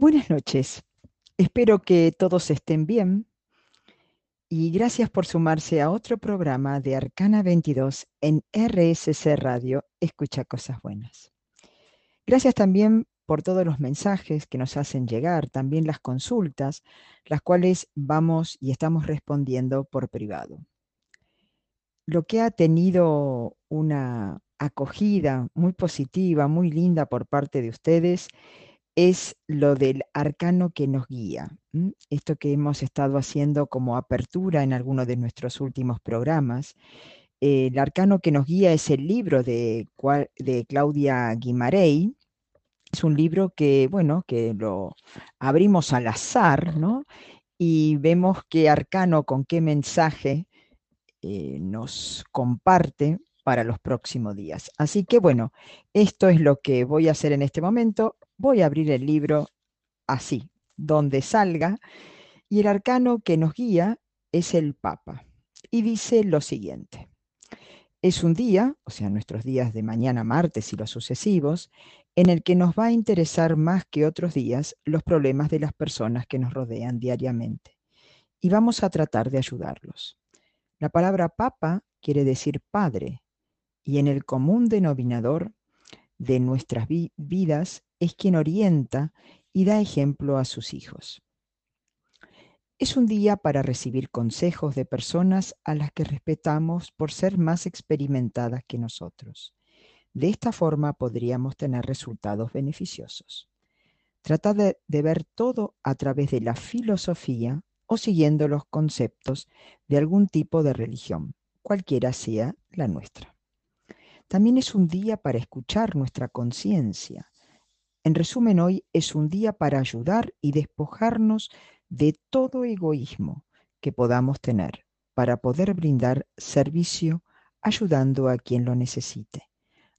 Buenas noches. Espero que todos estén bien y gracias por sumarse a otro programa de Arcana 22 en RSC Radio, Escucha Cosas Buenas. Gracias también por todos los mensajes que nos hacen llegar, también las consultas, las cuales vamos y estamos respondiendo por privado. Lo que ha tenido una acogida muy positiva, muy linda por parte de ustedes, es lo del arcano que nos guía. Esto que hemos estado haciendo como apertura en alguno de nuestros últimos programas. el arcano que nos guía es el libro de, Claudia Guimarey. Es un libro que, bueno, que lo abrimos al azar, ¿no? Y vemos qué arcano, con qué mensaje eh, nos comparte para los próximos días. Así que bueno, esto es lo que voy a hacer en este momento voy a abrir el libro así, donde salga, y el arcano que nos guía es el Papa. Y dice lo siguiente. Es un día, o sea, nuestros días de mañana, martes y los sucesivos, en el que nos va a interesar más que otros días los problemas de las personas que nos rodean diariamente. Y vamos a tratar de ayudarlos. La palabra papa quiere decir padre, y en el común denominador de nuestras vidas es quien orienta y da ejemplo a sus hijos. Es un día para recibir consejos de personas a las que respetamos por ser más experimentadas que nosotros. De esta forma podríamos tener resultados beneficiosos. Trata de, de, ver todo a través de la filosofía o siguiendo los conceptos de algún tipo de religión, cualquiera sea la nuestra. También es un día para escuchar nuestra conciencia, en resumen, hoy es un día para ayudar y despojarnos de todo egoísmo que podamos tener para poder brindar servicio ayudando a quien lo necesite.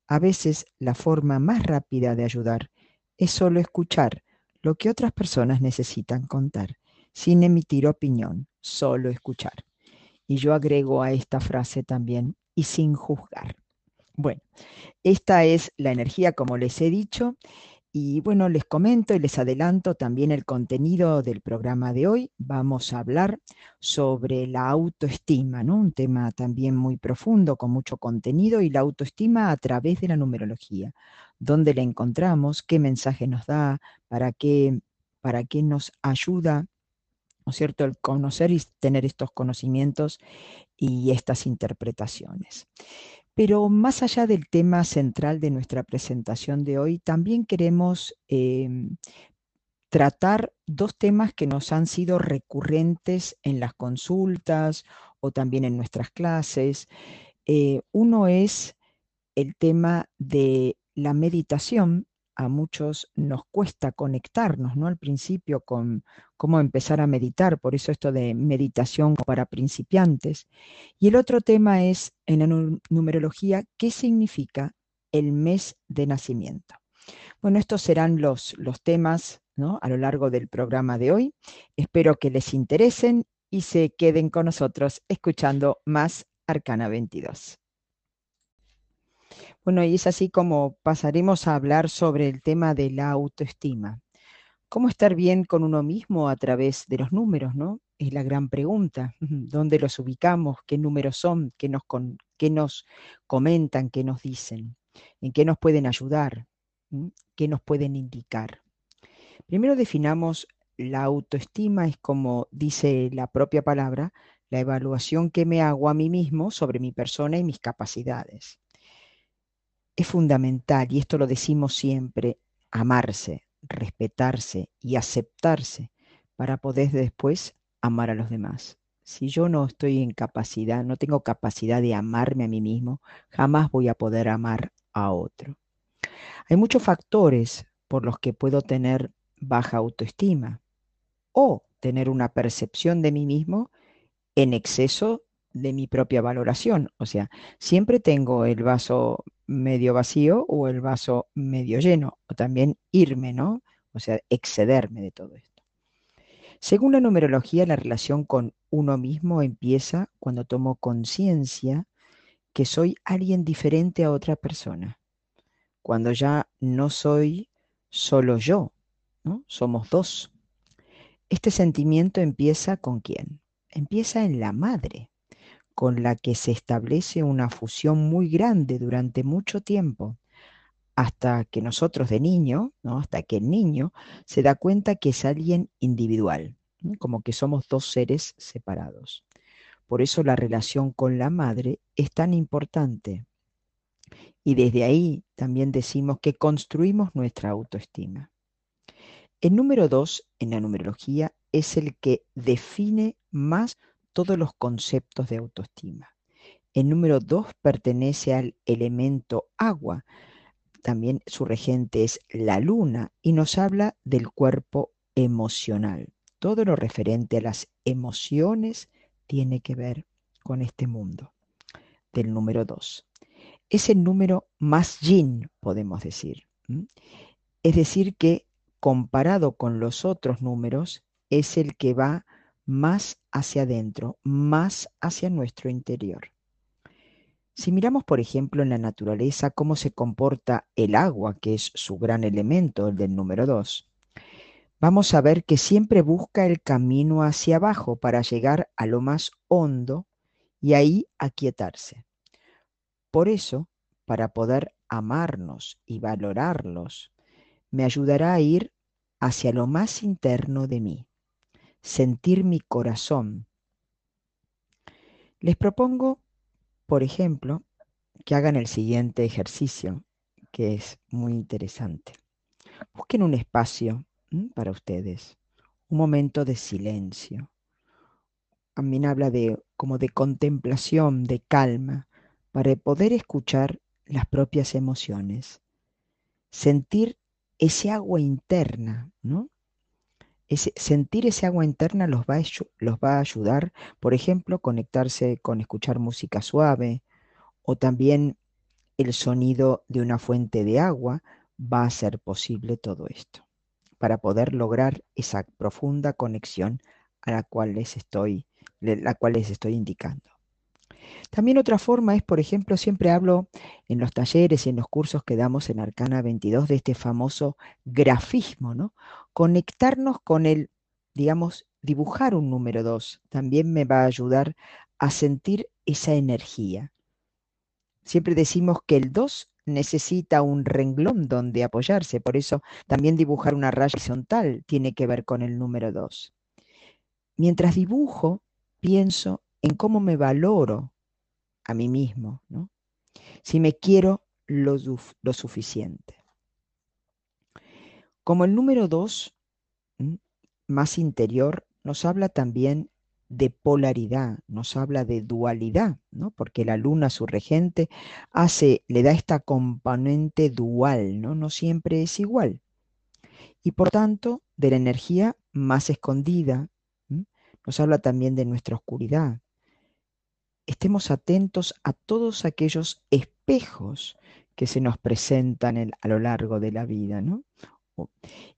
A veces la forma más rápida de ayudar es solo escuchar lo que otras personas necesitan contar, sin emitir opinión, solo escuchar. Y yo agrego a esta frase también, y sin juzgar. Bueno, esta es la energía, como les he dicho, y bueno, les comento y les adelanto también el contenido del programa de hoy. Vamos a hablar sobre la autoestima, ¿no? Un tema también muy profundo, con mucho contenido, y la autoestima a través de la numerología. ¿Dónde la encontramos? ¿Qué mensaje nos da? ¿Para qué, para qué nos ayuda? ¿No es cierto? El conocer y tener estos conocimientos y estas interpretaciones. Pero más allá del tema central de nuestra presentación de hoy, también queremos em, tratar dos temas que nos han sido recurrentes en las consultas o también en nuestras clases. Eh, uno es el tema de la meditación a muchos nos cuesta conectarnos, ¿no? Al principio con cómo empezar a meditar, por eso esto de meditación para principiantes. Y el otro tema es, en la numerología, ¿qué significa el mes de nacimiento? Bueno, estos serán los, los temas ¿no? a lo largo del programa de hoy. Espero que les interesen y se queden con nosotros escuchando más Arcana 22. Bueno, y es así como pasaremos a hablar sobre el tema de la autoestima. ¿Cómo estar bien con uno mismo a través de los números, no? Es la gran pregunta. ¿Dónde los ubicamos? ¿Qué números son? ¿Qué nos, qué nos comentan? ¿Qué nos dicen? ¿En qué nos pueden ayudar? ¿Mm? ¿Qué nos pueden indicar? Primero definamos la autoestima, es como dice la propia palabra, la evaluación que me hago a mí mismo sobre mi persona y mis capacidades es fundamental, y esto lo decimos siempre, amarse, respetarse y aceptarse para poder después amar a los demás. Si yo no estoy en capacidad, no tengo capacidad de amarme a mí mismo, jamás voy a poder amar a otro. Hay muchos factores por los que puedo tener baja autoestima o tener una percepción de mí mismo en exceso de mi propia valoración. O sea, siempre tengo el vaso medio vacío o el vaso medio lleno, o también irme, ¿no? O sea, excederme de todo esto. Según la numerología, la relación con uno mismo empieza cuando tomo conciencia que soy alguien diferente a otra persona, cuando ya no soy solo yo, ¿no? Somos dos. Este sentimiento empieza con quién? Empieza en la madre, con la que se establece una fusión muy grande durante mucho tiempo, hasta que nosotros de niño, hasta que el niño se da cuenta que es alguien individual, como que somos dos seres separados. Por eso la relación con la madre es tan importante. Y desde ahí también decimos que construimos nuestra autoestima. El número dos en la numerología es el que define más todos los conceptos de autoestima. El número dos pertenece al elemento agua. También su regente es la luna y nos habla del cuerpo emocional. Todo lo referente a las emociones tiene que ver con este mundo del número 2. Es el número más yin, podemos decir. Es decir, que comparado con los otros números, es el que va más hacia adentro, más hacia nuestro interior. Si miramos, por ejemplo, en la naturaleza cómo se comporta el agua, que es su gran elemento, el del número 2, vamos a ver que siempre busca el camino hacia abajo para llegar a lo más hondo y ahí aquietarse. Por eso, para poder amarnos y valorarlos, me ayudará a ir hacia lo más interno de mí, sentir mi corazón. Les propongo, por ejemplo, que hagan el siguiente ejercicio, que es muy interesante. Busquen un espacio para ustedes, un momento de silencio. También habla de como de contemplación, de calma, para poder escuchar las propias emociones, sentir ese agua interna, ¿no? Sentir ese agua interna los va, a, los va a ayudar, por ejemplo, conectarse con escuchar música suave o también el sonido de una fuente de agua va a hacer posible todo esto para poder lograr esa profunda conexión a la cual les estoy, la cual les estoy indicando. También otra forma es, por ejemplo, siempre hablo en los talleres y en los cursos que damos en Arcana 22 de este famoso grafismo, ¿no? Conectarnos con el, digamos, dibujar un número 2 también me va a ayudar a sentir esa energía. Siempre decimos que el 2 necesita un renglón donde apoyarse, por eso también dibujar una raya horizontal tiene que ver con el número 2. Mientras dibujo, pienso en cómo me valoro a mí mismo, ¿no? si me quiero lo, suficiente. Como el número 2, más interior, nos habla también de polaridad, nos habla de dualidad, ¿no? porque la luna, su regente, hace, le da esta componente dual, ¿no? no siempre es igual. Y por tanto, de la energía más escondida, nos habla también de nuestra oscuridad. Estemos atentos a todos aquellos espejos que se nos presentan a lo largo de la vida, ¿no?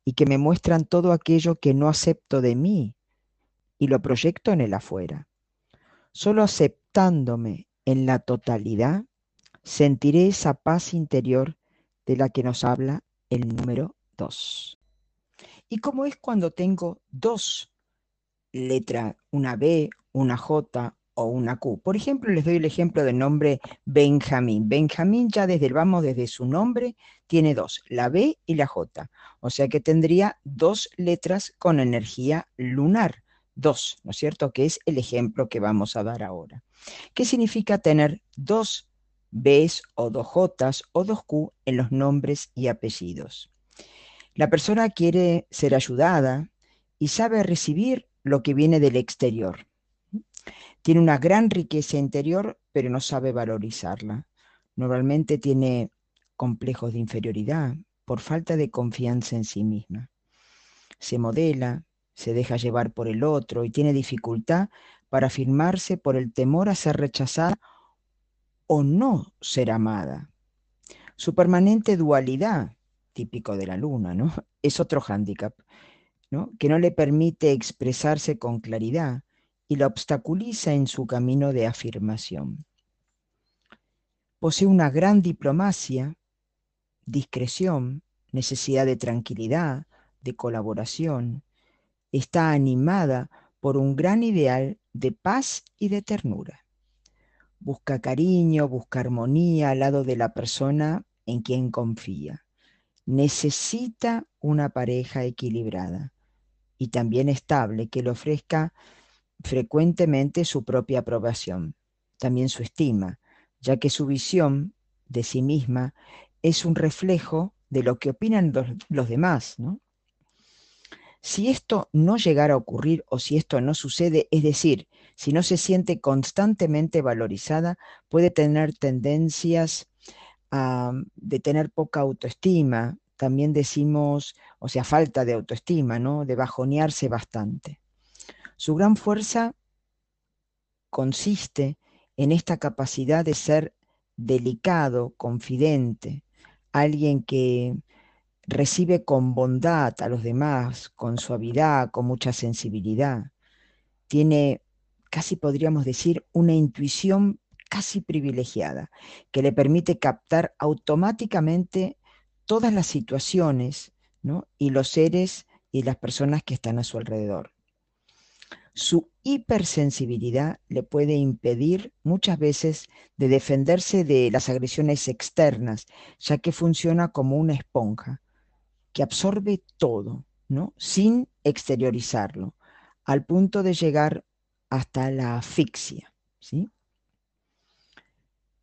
Y que me muestran todo aquello que no acepto de mí, y lo proyecto en el afuera. Solo aceptándome en la totalidad, sentiré esa paz interior de la que nos habla el número 2. ¿Y cómo es cuando tengo dos letras, una B, una J o una Q? Por ejemplo, les doy el ejemplo del nombre Benjamín. Benjamín ya desde el vamos, desde su nombre, tiene dos, la B y la J. O sea que tendría dos letras con energía lunar. Dos, ¿no es cierto? Que es el ejemplo que vamos a dar ahora. ¿Qué significa tener dos Bs o dos Js o dos Q en los nombres y apellidos? La persona quiere ser ayudada y sabe recibir lo que viene del exterior. Tiene una gran riqueza interior, pero no sabe valorizarla. Normalmente tiene complejos de inferioridad por falta de confianza en sí misma. Se modela, se deja llevar por el otro y tiene dificultad para afirmarse por el temor a ser rechazada o no ser amada. Su permanente dualidad, típico de la luna, ¿no? Es otro hándicap. Que no le permite expresarse con claridad y la obstaculiza en su camino de afirmación. Posee una gran diplomacia, discreción, necesidad de tranquilidad, de colaboración, está animada por un gran ideal de paz y de ternura. Busca cariño, busca armonía al lado de la persona en quien confía. Necesita una pareja equilibrada y también estable que le ofrezca frecuentemente su propia aprobación, también su estima, ya que su visión de sí misma es un reflejo de lo que opinan los, demás. Si esto no llegara a ocurrir o si esto no sucede, es decir, si no se siente constantemente valorizada, puede tener tendencias de tener poca autoestima. También decimos, o sea, falta de autoestima, ¿no? De bajonearse bastante. Su gran fuerza consiste en esta capacidad de ser delicado, confidente, alguien que recibe con bondad a los demás, con suavidad, con mucha sensibilidad. Tiene, casi podríamos decir, una intuición casi privilegiada, que le permite captar automáticamente todas las situaciones ¿no? y los seres y las personas que están a su alrededor. Su hipersensibilidad le puede impedir muchas veces de defenderse de las agresiones externas, ya que funciona como una esponja que absorbe todo, ¿no? sin exteriorizarlo, al punto de llegar hasta la asfixia. ¿sí?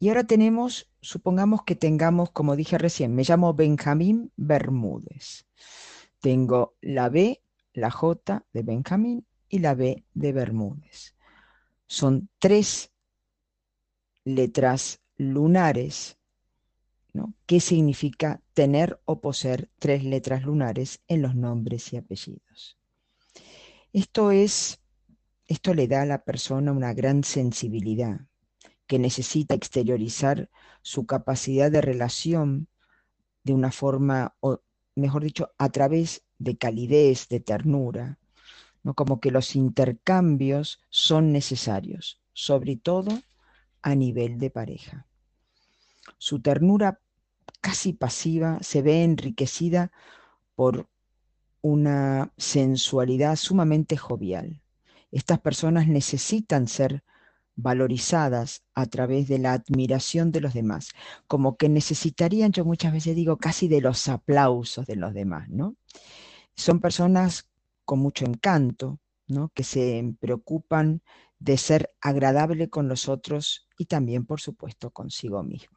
Y ahora tenemos, supongamos que tengamos, como dije recién, me llamo Benjamín Bermúdez. Tengo la B, la J de Benjamín y la B de Bermúdez. Son tres letras lunares, ¿no? ¿Qué significa tener o poseer tres letras lunares en los nombres y apellidos? Esto es, esto le da a la persona una gran sensibilidad, que necesita exteriorizar su capacidad de relación de una forma, o mejor dicho, a través de calidez, de ternura, ¿no? como que los intercambios son necesarios, sobre todo a nivel de pareja. Su ternura casi pasiva se ve enriquecida por una sensualidad sumamente jovial. Estas personas necesitan ser valorizadas a través de la admiración de los demás, como que necesitarían, yo muchas veces digo, casi de los aplausos de los demás, ¿no? Son personas con mucho encanto, ¿no? Que se preocupan de ser agradable con los otros y también, por supuesto, consigo mismo.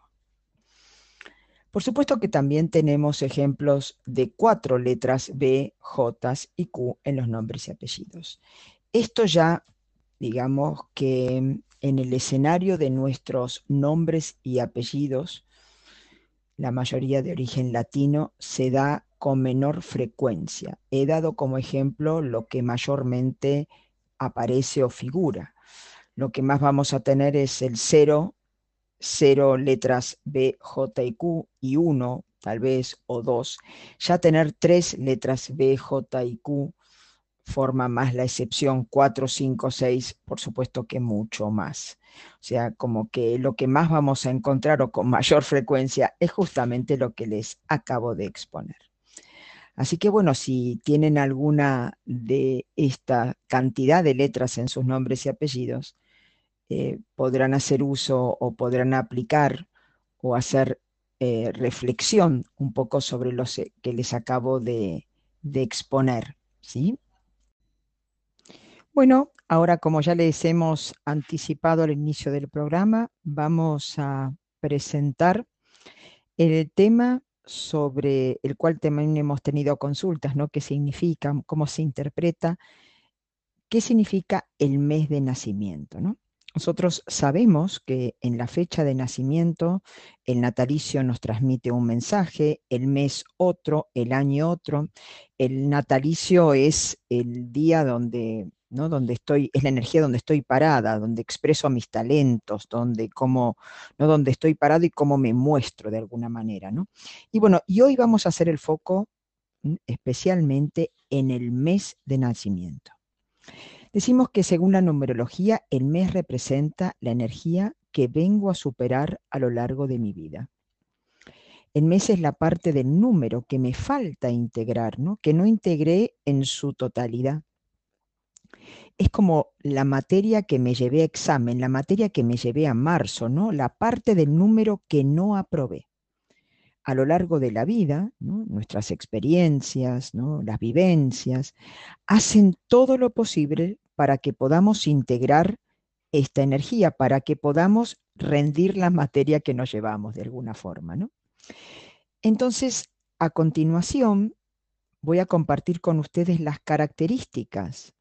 Por supuesto que también tenemos ejemplos de cuatro letras B, J y Q en los nombres y apellidos. Esto ya, digamos que en el escenario de nuestros nombres y apellidos, la mayoría de origen latino, se da con menor frecuencia. He dado como ejemplo lo que mayormente aparece o figura. Lo que más vamos a tener es el 0, 0 letras B, J y Q y 1 tal vez o 2. Ya tener tres letras B, J y Q forma más la excepción 4, 5, 6, por supuesto que mucho más. O sea, como que lo que más vamos a encontrar o con mayor frecuencia es justamente lo que les acabo de exponer. Así que bueno, si tienen alguna de esta cantidad de letras en sus nombres y apellidos, eh, podrán hacer uso o podrán aplicar o hacer eh, reflexión un poco sobre lo que les acabo de, de exponer. ¿sí? Bueno, ahora como ya les hemos anticipado al inicio del programa, vamos a presentar el tema sobre el cual también hemos tenido consultas, ¿no? ¿Qué significa? ¿Cómo se interpreta? ¿Qué significa el mes de nacimiento? ¿no? Nosotros sabemos que en la fecha de nacimiento el natalicio nos transmite un mensaje, el mes otro, el año otro. El natalicio es el día donde donde estoy, es la energía donde estoy parada, donde expreso mis talentos, donde cómo, ¿no? donde estoy parado y cómo me muestro de alguna manera, ¿no? Y bueno, y hoy vamos a hacer el foco especialmente en el mes de nacimiento. Decimos que según la numerología, el mes representa la energía que vengo a superar a lo largo de mi vida. El mes es la parte del número que me falta integrar, ¿no? que no integré en su totalidad. Es como la materia que me llevé a examen, la materia que me llevé a marzo, ¿no? la parte del número que no aprobé. A lo largo de la vida, nuestras experiencias, ¿no? las vivencias, hacen todo lo posible para que podamos integrar esta energía, para que podamos rendir la materia que nos llevamos de alguna forma. ¿no? Entonces, a continuación, voy a compartir con ustedes las características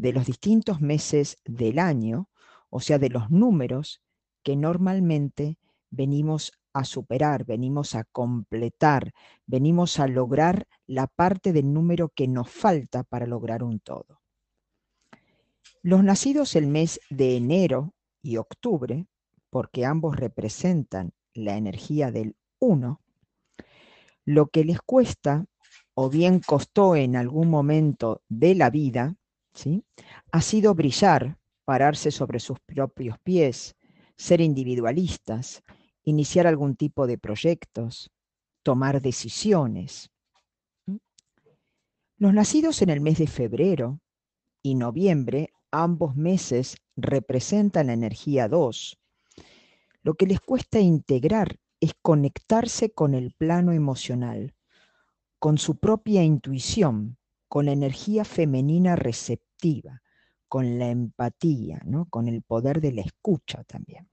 de los distintos meses del año, o sea, de los números que normalmente venimos a superar, venimos a completar, venimos a lograr la parte del número que nos falta para lograr un todo. Los nacidos el mes de enero y octubre, porque ambos representan la energía del 1, lo que les cuesta o bien costó en algún momento de la vida, ha sido brillar, pararse sobre sus propios pies, ser individualistas, iniciar algún tipo de proyectos, tomar decisiones. Los nacidos en el mes de febrero y noviembre, ambos meses representan la energía 2. Lo que les cuesta integrar es conectarse con el plano emocional, con su propia intuición, con energía femenina receptiva, con la empatía, ¿no? con el poder de la escucha también.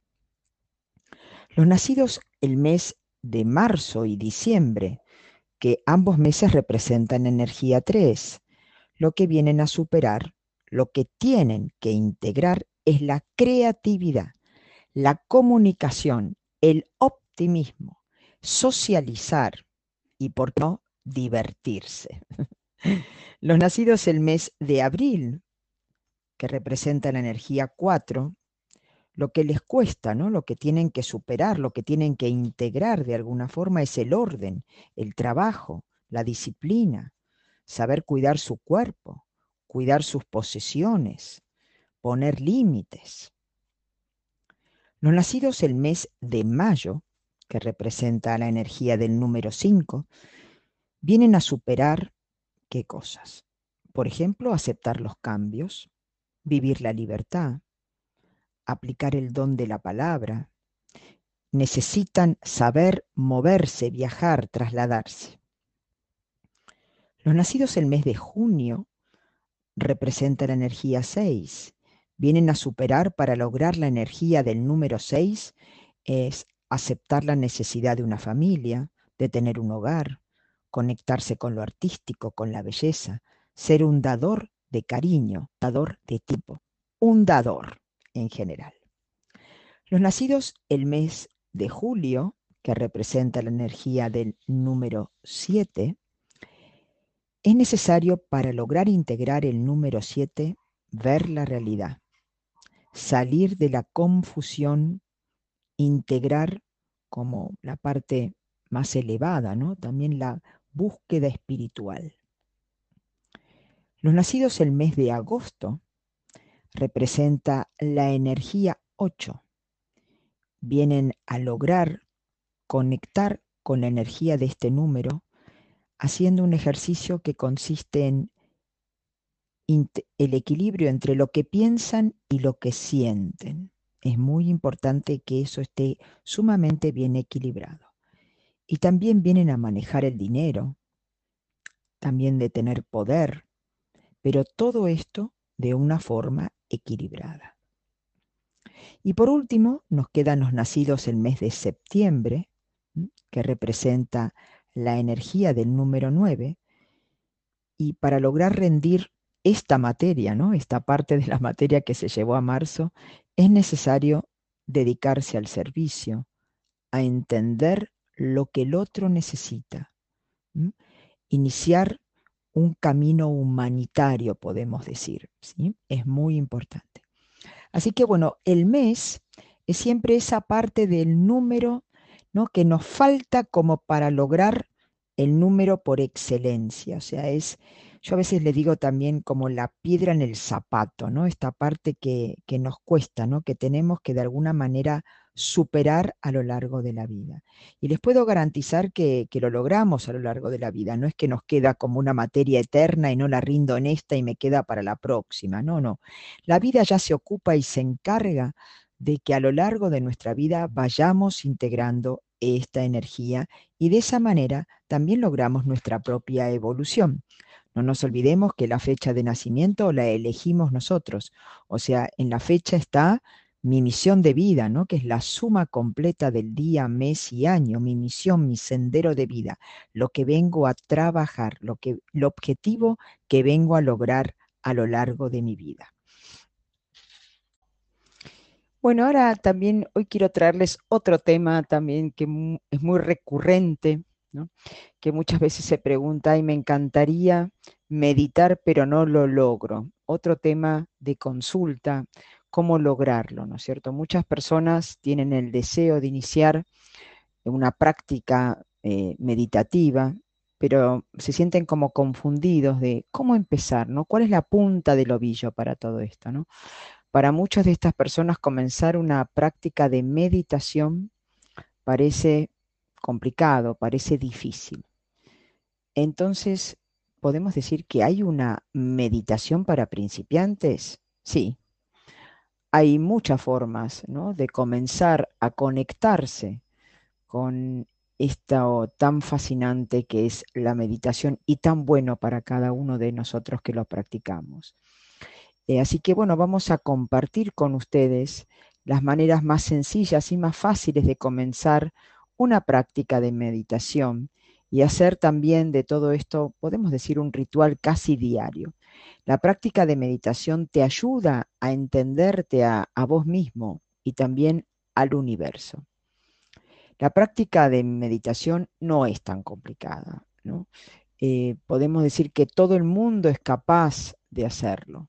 Los nacidos el mes de marzo y diciembre, que ambos meses representan energía 3, lo que vienen a superar, lo que tienen que integrar es la creatividad, la comunicación, el optimismo, socializar y, por no, divertirse. Los nacidos el mes de abril, que representa la energía 4, lo que les cuesta, ¿no? lo que tienen que superar, lo que tienen que integrar de alguna forma es el orden, el trabajo, la disciplina, saber cuidar su cuerpo, cuidar sus posesiones, poner límites. Los nacidos el mes de mayo, que representa la energía del número 5, vienen a superar qué cosas. Por ejemplo, aceptar los cambios, vivir la libertad, aplicar el don de la palabra. Necesitan saber moverse, viajar, trasladarse. Los nacidos el mes de junio representan la energía 6. Vienen a superar para lograr la energía del número 6 es aceptar la necesidad de una familia, de tener un hogar, conectarse con lo artístico, con la belleza, ser un dador de cariño, dador de tipo, un dador en general. Los nacidos el mes de julio, que representa la energía del número 7, es necesario para lograr integrar el número 7 ver la realidad, salir de la confusión, integrar como la parte más elevada, ¿no? También la búsqueda espiritual. Los nacidos el mes de agosto representa la energía 8. Vienen a lograr conectar con la energía de este número haciendo un ejercicio que consiste en el equilibrio entre lo que piensan y lo que sienten. Es muy importante que eso esté sumamente bien equilibrado. Y también vienen a manejar el dinero, también de tener poder, pero todo esto de una forma equilibrada. Y por último, nos quedan los nacidos el mes de septiembre, que representa la energía del número 9, y para lograr rendir esta materia, ¿no? esta parte de la materia que se llevó a marzo, es necesario dedicarse al servicio, a entender lo que el otro necesita. Iniciar un camino humanitario, podemos decir. ¿sí? Es muy importante. Así que bueno, el mes es siempre esa parte del número ¿no? que nos falta como para lograr el número por excelencia. O sea, es, yo a veces le digo también como la piedra en el zapato, ¿no? Esta parte que, que nos cuesta, ¿no? Que tenemos que de alguna manera superar a lo largo de la vida. Y les puedo garantizar que, que, lo logramos a lo largo de la vida. No es que nos queda como una materia eterna y no la rindo en esta y me queda para la próxima. No, no. La vida ya se ocupa y se encarga de que a lo largo de nuestra vida vayamos integrando esta energía y de esa manera también logramos nuestra propia evolución. No nos olvidemos que la fecha de nacimiento la elegimos nosotros, o sea, en la fecha está mi misión de vida, ¿no? que es la suma completa del día, mes y año, mi misión, mi sendero de vida, lo que vengo a trabajar, lo que, el objetivo que vengo a lograr a lo largo de mi vida. Bueno, ahora también hoy quiero traerles otro tema también que es muy recurrente, que muchas veces se pregunta y me encantaría meditar, pero no lo logro. Otro tema de consulta, cómo lograrlo, ¿no es cierto? Muchas personas tienen el deseo de iniciar una práctica eh, meditativa, pero se sienten como confundidos de cómo empezar, ¿no? ¿Cuál es la punta del ovillo para todo esto, ¿no? Para muchas de estas personas comenzar una práctica de meditación parece complicado, parece difícil. Entonces, ¿podemos decir que hay una meditación para principiantes? Sí. Hay muchas formas de comenzar a conectarse con esto tan fascinante que es la meditación y tan bueno para cada uno de nosotros que lo practicamos. Eh, así que bueno, vamos a compartir con ustedes las maneras más sencillas y más fáciles de comenzar una práctica de meditación y hacer también de todo esto, podemos decir, un ritual casi diario. La práctica de meditación te ayuda a entenderte a, vos mismo y también al universo. La práctica de meditación no es tan complicada. Eh, podemos decir que todo el mundo es capaz de hacerlo.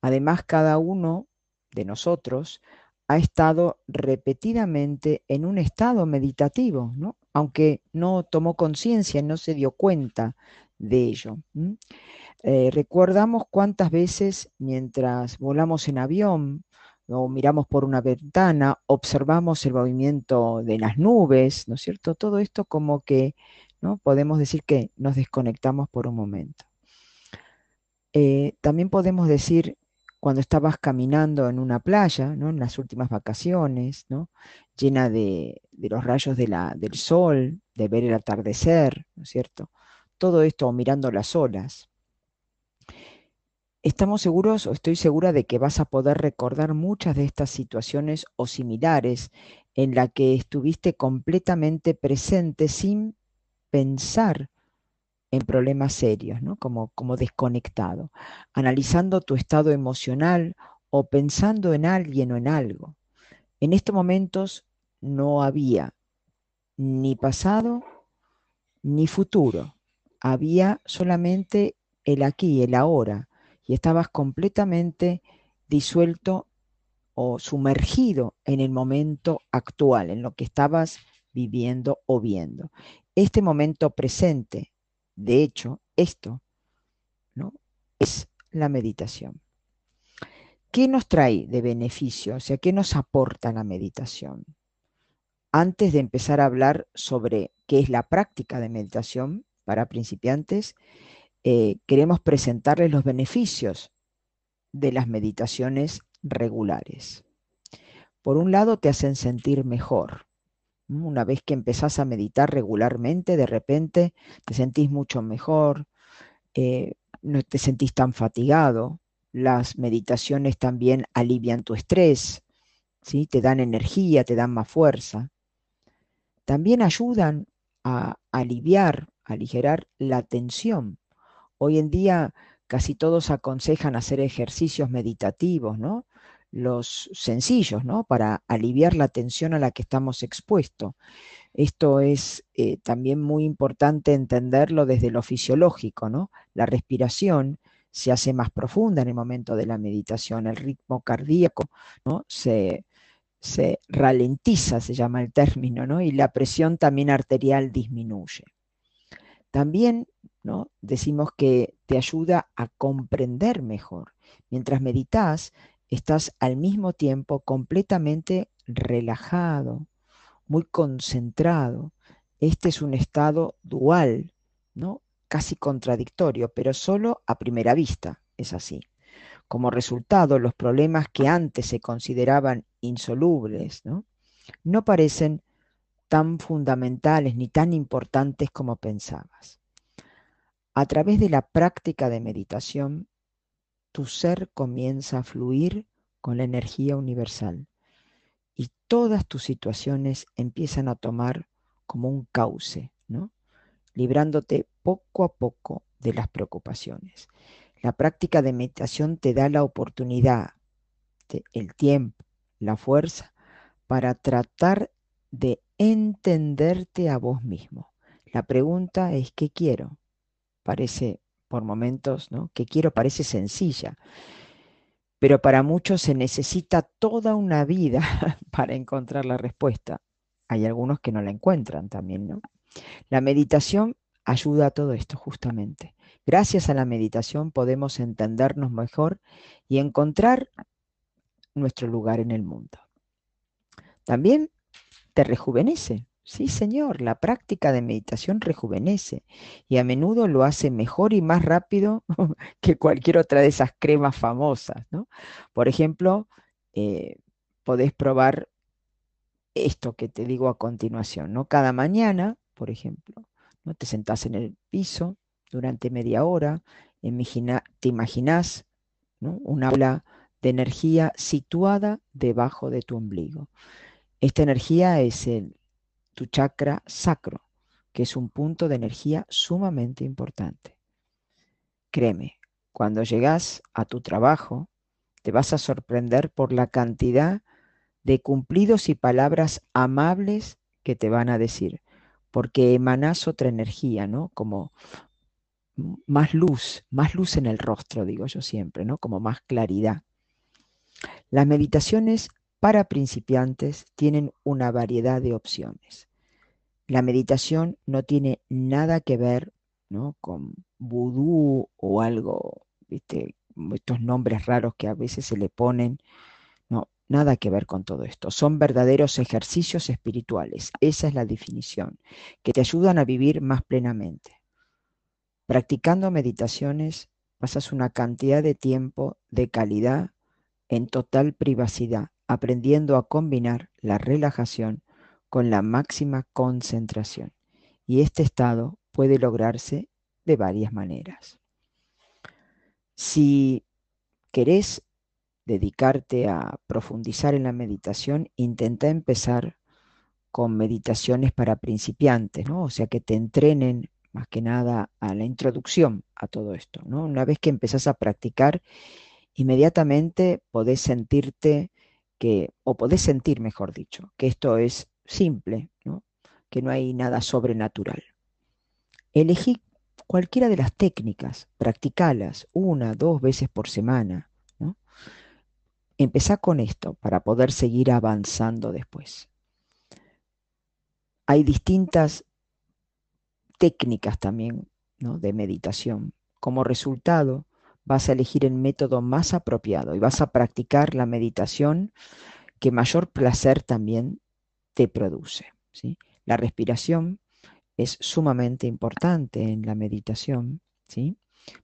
Además, cada uno de nosotros ha estado repetidamente en un estado meditativo, ¿no? aunque no tomó conciencia, no se dio cuenta de ello. Eh, recordamos cuántas veces mientras volamos en avión o miramos por una ventana, observamos el movimiento de las nubes, ¿no es cierto? Todo esto como que, ¿no? Podemos decir que nos desconectamos por un momento. Eh, también podemos decir cuando estabas caminando en una playa, ¿no? en las últimas vacaciones, ¿no? llena de, los rayos del sol, de ver el atardecer, ¿no es cierto? Todo esto mirando las olas. Estamos seguros o estoy segura de que vas a poder recordar muchas de estas situaciones o similares en la que estuviste completamente presente sin pensar en problemas serios, ¿no? como, como desconectado, analizando tu estado emocional o pensando en alguien o en algo. En estos momentos no había ni pasado ni futuro, había solamente el aquí, el ahora, y estabas completamente disuelto o sumergido en el momento actual, en lo que estabas viviendo o viendo. Este momento presente de hecho, esto ¿no? es la meditación. ¿Qué nos trae de beneficio? O sea, ¿qué nos aporta la meditación? Antes de empezar a hablar sobre qué es la práctica de meditación para principiantes, eh, queremos presentarles los beneficios de las meditaciones regulares. Por un lado, te hacen sentir mejor. Una vez que empezás a meditar regularmente, de repente te sentís mucho mejor, eh, no te sentís tan fatigado. Las meditaciones también alivian tu estrés, ¿sí? te dan energía, te dan más fuerza. También ayudan a aliviar, a aligerar la tensión. Hoy en día casi todos aconsejan hacer ejercicios meditativos, ¿no? los sencillos, ¿no? Para aliviar la tensión a la que estamos expuestos. Esto es eh, también muy importante entenderlo desde lo fisiológico, ¿no? La respiración se hace más profunda en el momento de la meditación, el ritmo cardíaco, ¿no? Se, se ralentiza, se llama el término, ¿no? Y la presión también arterial disminuye. También ¿no? decimos que te ayuda a comprender mejor. Mientras meditas, estás al mismo tiempo completamente relajado, muy concentrado. Este es un estado dual, ¿no? casi contradictorio, pero solo a primera vista es así. Como resultado, los problemas que antes se consideraban insolubles ¿no? no parecen tan fundamentales ni tan importantes como pensabas. A través de la práctica de meditación, tu ser comienza a fluir con la energía universal y todas tus situaciones empiezan a tomar como un cauce, ¿no? librándote poco a poco de las preocupaciones. La práctica de meditación te da la oportunidad, el tiempo, la fuerza para tratar de entenderte a vos mismo. La pregunta es, ¿qué quiero? Parece, por momentos, ¿no? ¿Qué quiero? Parece sencilla, pero para muchos se necesita toda una vida para encontrar la respuesta. Hay algunos que no la encuentran también, ¿no? La meditación ayuda a todo esto justamente. Gracias a la meditación podemos entendernos mejor y encontrar nuestro lugar en el mundo. También te rejuvenece. Sí, señor, la práctica de meditación rejuvenece y a menudo lo hace mejor y más rápido que cualquier otra de esas cremas famosas. ¿no? Por ejemplo, eh, podés probar esto que te digo a continuación. ¿no? Cada mañana, por ejemplo, ¿no? te sentás en el piso durante media hora, te imaginás ¿no? un aula de energía situada debajo de tu ombligo. Esta energía es el, tu chakra sacro, que es un punto de energía sumamente importante. Créeme, cuando llegas a tu trabajo, te vas a sorprender por la cantidad de cumplidos y palabras amables que te van a decir, porque emanas otra energía, ¿no? Como más luz, más luz en el rostro, digo yo siempre, ¿no? Como más claridad. Las meditaciones para principiantes tienen una variedad de opciones. La meditación no tiene nada que ver ¿no? con vudú o algo, ¿viste? estos nombres raros que a veces se le ponen. No, nada que ver con todo esto. Son verdaderos ejercicios espirituales. Esa es la definición, que te ayudan a vivir más plenamente. Practicando meditaciones pasas una cantidad de tiempo de calidad en total privacidad, aprendiendo a combinar la relajación con la máxima concentración. Y este estado puede lograrse de varias maneras. Si querés dedicarte a profundizar en la meditación, intenta empezar con meditaciones para principiantes, ¿no? O sea, que te entrenen más que nada a la introducción a todo esto, ¿no? Una vez que empezás a practicar, inmediatamente podés sentirte que, o podés sentir, mejor dicho, que esto es simple, ¿no? que no hay nada sobrenatural. Elegí cualquiera de las técnicas, practicalas una, dos veces por semana. ¿no? Empezá con esto para poder seguir avanzando después. Hay distintas técnicas también ¿no? de meditación. Como resultado, vas a elegir el método más apropiado y vas a practicar la meditación que mayor placer también te produce. La respiración es sumamente importante en la meditación. ¿sí?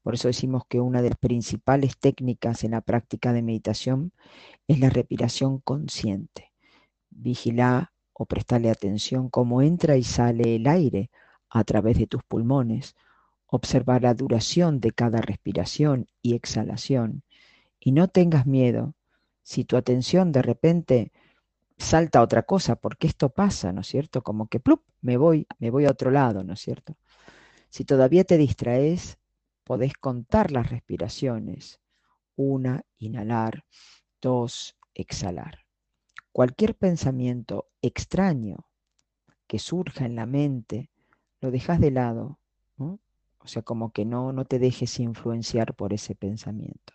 Por eso decimos que una de las principales técnicas en la práctica de meditación es la respiración consciente. Vigila o prestarle atención cómo entra y sale el aire a través de tus pulmones observar la duración de cada respiración y exhalación. Y no tengas miedo si tu atención de repente salta a otra cosa, porque esto pasa, ¿no es cierto? Como que plup, me voy, me voy a otro lado, ¿no es cierto? Si todavía te distraes, podés contar las respiraciones. Una, inhalar. Dos, exhalar. Cualquier pensamiento extraño que surja en la mente, lo dejas de lado ¿no? O sea, como que no, no te dejes influenciar por ese pensamiento.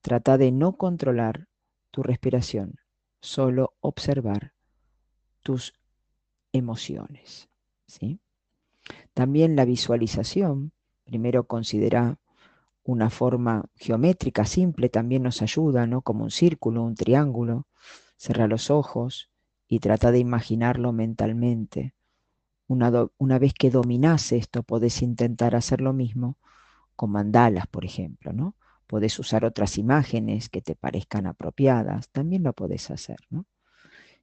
Trata de no controlar tu respiración, solo observar tus emociones. ¿sí? También la visualización, primero considera una forma geométrica simple, también nos ayuda, ¿no? Como un círculo, un triángulo. Cerra los ojos y trata de imaginarlo mentalmente. Una, una vez que dominas esto, podés intentar hacer lo mismo con mandalas, por ejemplo, ¿no? Podés usar otras imágenes que te parezcan apropiadas, también lo podés hacer, ¿no?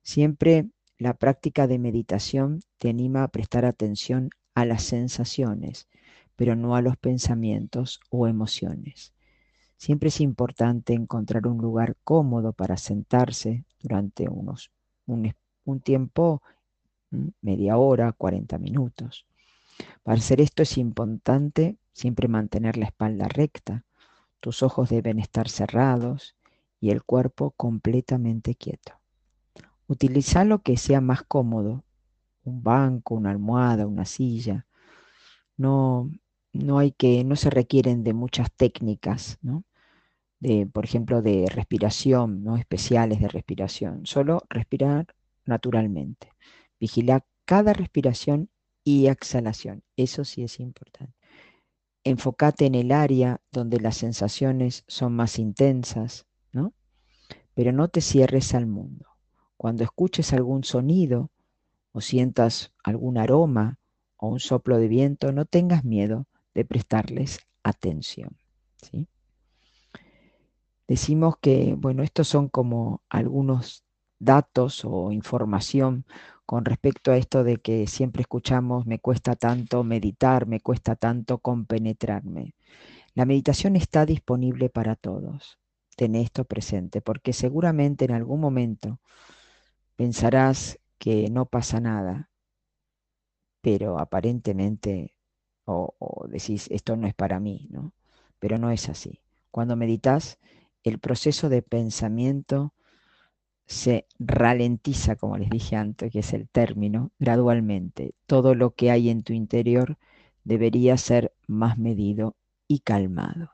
Siempre la práctica de meditación te anima a prestar atención a las sensaciones, pero no a los pensamientos o emociones. Siempre es importante encontrar un lugar cómodo para sentarse durante unos, un, un tiempo, media hora, 40 minutos. Para hacer esto es importante siempre mantener la espalda recta, tus ojos deben estar cerrados y el cuerpo completamente quieto. Utiliza lo que sea más cómodo, un banco, una almohada, una silla. No, no hay que, no se requieren de muchas técnicas, ¿no? De, por ejemplo, de respiración, ¿no? especiales de respiración. Solo respirar naturalmente. Vigila cada respiración y exhalación. Eso sí es importante. Enfócate en el área donde las sensaciones son más intensas, ¿no? Pero no te cierres al mundo. Cuando escuches algún sonido o sientas algún aroma o un soplo de viento, no tengas miedo de prestarles atención. ¿sí? Decimos que, bueno, estos son como algunos datos o información con respecto a esto de que siempre escuchamos, me cuesta tanto meditar, me cuesta tanto compenetrarme. La meditación está disponible para todos. Ten esto presente, porque seguramente en algún momento pensarás que no pasa nada, pero aparentemente, o, o decís, esto no es para mí, ¿no? Pero no es así. Cuando meditas, el proceso de pensamiento se ralentiza, como les dije antes, que es el término, gradualmente. Todo lo que hay en tu interior debería ser más medido y calmado.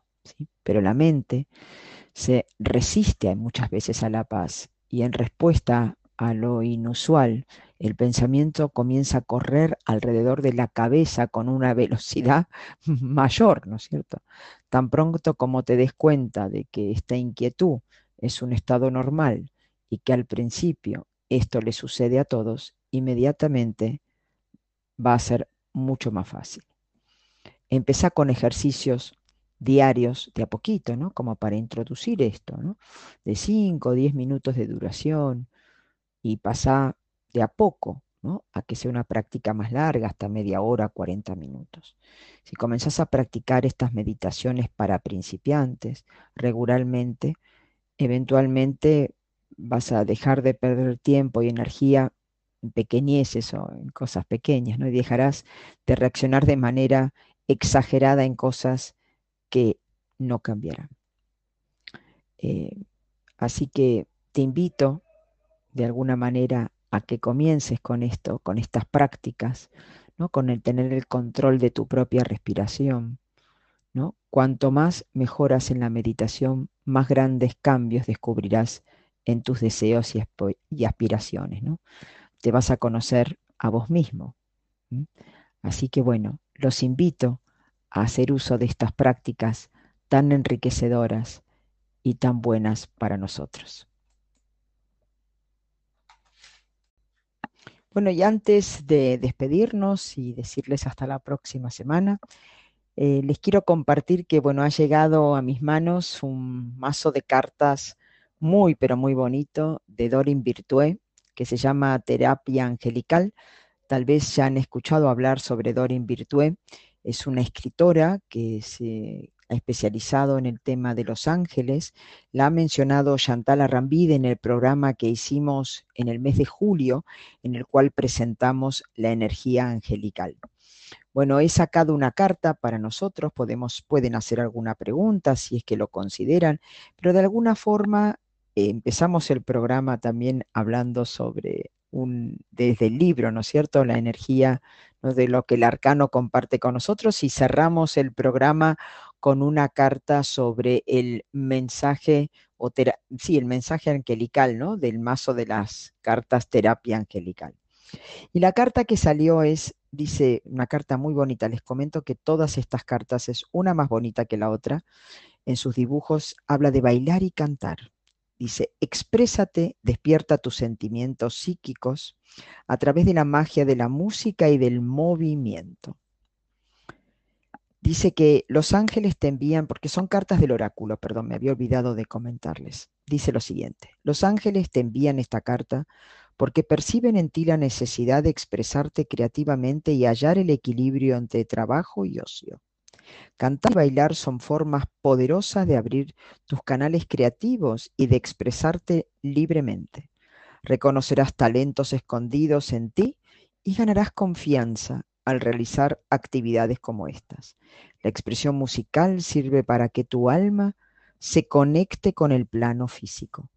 Pero la mente se resiste muchas veces a la paz y en respuesta a lo inusual, el pensamiento comienza a correr alrededor de la cabeza con una velocidad mayor, ¿no es cierto? Tan pronto como te des cuenta de que esta inquietud es un estado normal y que al principio esto le sucede a todos, inmediatamente va a ser mucho más fácil. Empezá con ejercicios diarios de a poquito, ¿no? Como para introducir esto. De 5 o 10 minutos de duración y pasá de a poco, ¿no? A que sea una práctica más larga, hasta media hora, 40 minutos. Si comenzás a practicar estas meditaciones para principiantes regularmente, eventualmente vas a dejar de perder tiempo y energía en pequeñeces o en cosas pequeñas, ¿no? Y dejarás de reaccionar de manera exagerada en cosas que no cambiarán. Eh, así que te invito de alguna manera a que comiences con esto, con estas prácticas, ¿no? con el tener el control de tu propia respiración. ¿no? Cuanto más mejoras en la meditación, más grandes cambios descubrirás en tus deseos y, aspiraciones. ¿no? Te vas a conocer a vos mismo. Así que bueno, los invito a hacer uso de estas prácticas tan enriquecedoras y tan buenas para nosotros. Bueno, y antes de despedirnos y decirles hasta la próxima semana, eh, les quiero compartir que, bueno, ha llegado a mis manos un mazo de cartas muy, pero muy bonito de Dorin Virtue, que se llama Terapia Angelical. Tal vez ya han escuchado hablar sobre Dorin Virtue. Es una escritora que se ha especializado en el tema de los ángeles. La ha mencionado Chantal Arrambide en el programa que hicimos en el mes de julio, en el cual presentamos la energía angelical. Bueno, he sacado una carta para nosotros, podemos, pueden hacer alguna pregunta si es que lo consideran, pero de alguna forma empezamos el programa también hablando sobre un, desde el libro, ¿no es cierto? La energía de lo que el arcano comparte con nosotros y cerramos el programa con una carta sobre el mensaje, o sí, el mensaje angelical, ¿no? Del mazo de las cartas terapia angelical. Y la carta que salió es, dice, una carta muy bonita, les comento que todas estas cartas es una más bonita que la otra, en sus dibujos habla de bailar y cantar Dice, exprésate, despierta tus sentimientos psíquicos a través de la magia de la música y del movimiento. Dice que los ángeles te envían, porque son cartas del oráculo, perdón, me había olvidado de comentarles. Dice lo siguiente, los ángeles te envían esta carta porque perciben en ti la necesidad de expresarte creativamente y hallar el equilibrio entre trabajo y ocio. Cantar y bailar son formas poderosas de abrir tus canales creativos y de expresarte libremente. Reconocerás talentos escondidos en ti y ganarás confianza al realizar actividades como estas. La expresión musical sirve para que tu alma se conecte con el plano físico.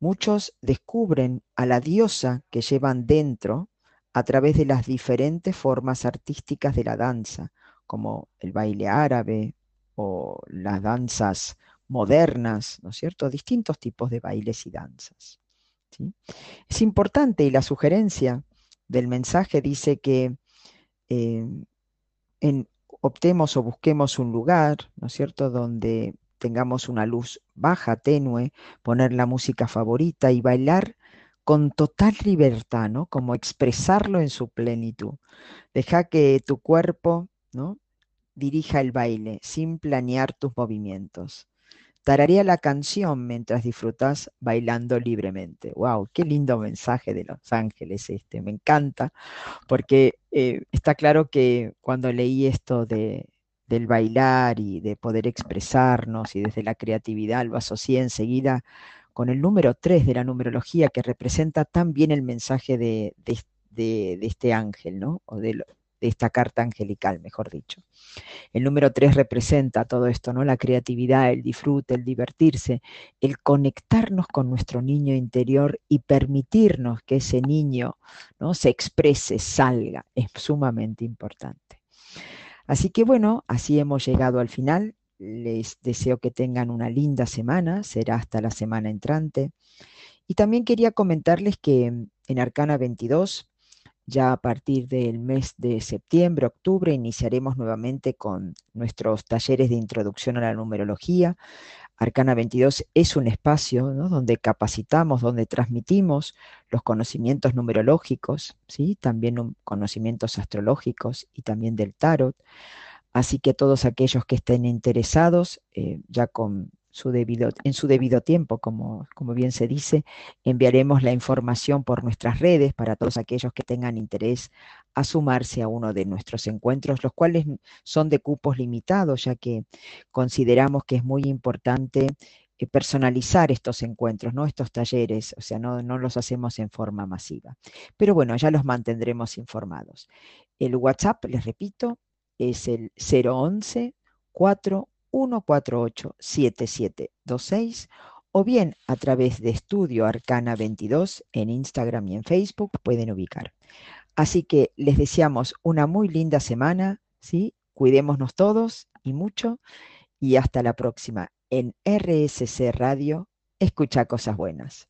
Muchos descubren a la diosa que llevan dentro a través de las diferentes formas artísticas de la danza, como el baile árabe o las danzas modernas, ¿no es cierto? Distintos tipos de bailes y danzas. Es importante y la sugerencia del mensaje dice que eh, optemos o busquemos un lugar, ¿no es cierto?, donde tengamos una luz baja, tenue, poner la música favorita y bailar con total libertad, ¿no? Como expresarlo en su plenitud. Deja que tu cuerpo Dirija el baile sin planear tus movimientos. Tararea la canción mientras disfrutas bailando libremente. ¡Wow! ¡Qué lindo mensaje de Los Ángeles este! Me encanta, porque eh, está claro que cuando leí esto de, del bailar y de poder expresarnos y desde la creatividad lo asocié enseguida con el número 3 de la numerología que representa tan bien el mensaje de, de, este ángel, ¿no? O de, de esta carta angelical, mejor dicho. El número 3 representa todo esto, ¿no? La creatividad, el disfrute, el divertirse, el conectarnos con nuestro niño interior y permitirnos que ese niño ¿no? se exprese, salga, es sumamente importante. Así que bueno, así hemos llegado al final. Les deseo que tengan una linda semana, será hasta la semana entrante. Y también quería comentarles que en Arcana 22 ya a partir del mes de septiembre, octubre, iniciaremos nuevamente con nuestros talleres de introducción a la numerología. Arcana 22 es un espacio donde capacitamos, donde transmitimos los conocimientos numerológicos, ¿sí? también conocimientos astrológicos y también del tarot. Así que todos aquellos que estén interesados, eh, ya con su debido, en su debido tiempo, como, como bien se dice, enviaremos la información por nuestras redes para todos aquellos que tengan interés a sumarse a uno de nuestros encuentros, los cuales son de cupos limitados, ya que consideramos que es muy importante eh, personalizar estos encuentros, ¿no? estos talleres, o sea, no, no los hacemos en forma masiva. Pero bueno, ya los mantendremos informados. El WhatsApp, les repito, es el 011 4 148-7726 o bien a través de Estudio Arcana 22 en Instagram y en Facebook pueden ubicar. Así que les deseamos una muy linda semana, ¿sí? Cuidémonos todos y mucho y hasta la próxima en RSC Radio. Escucha cosas buenas.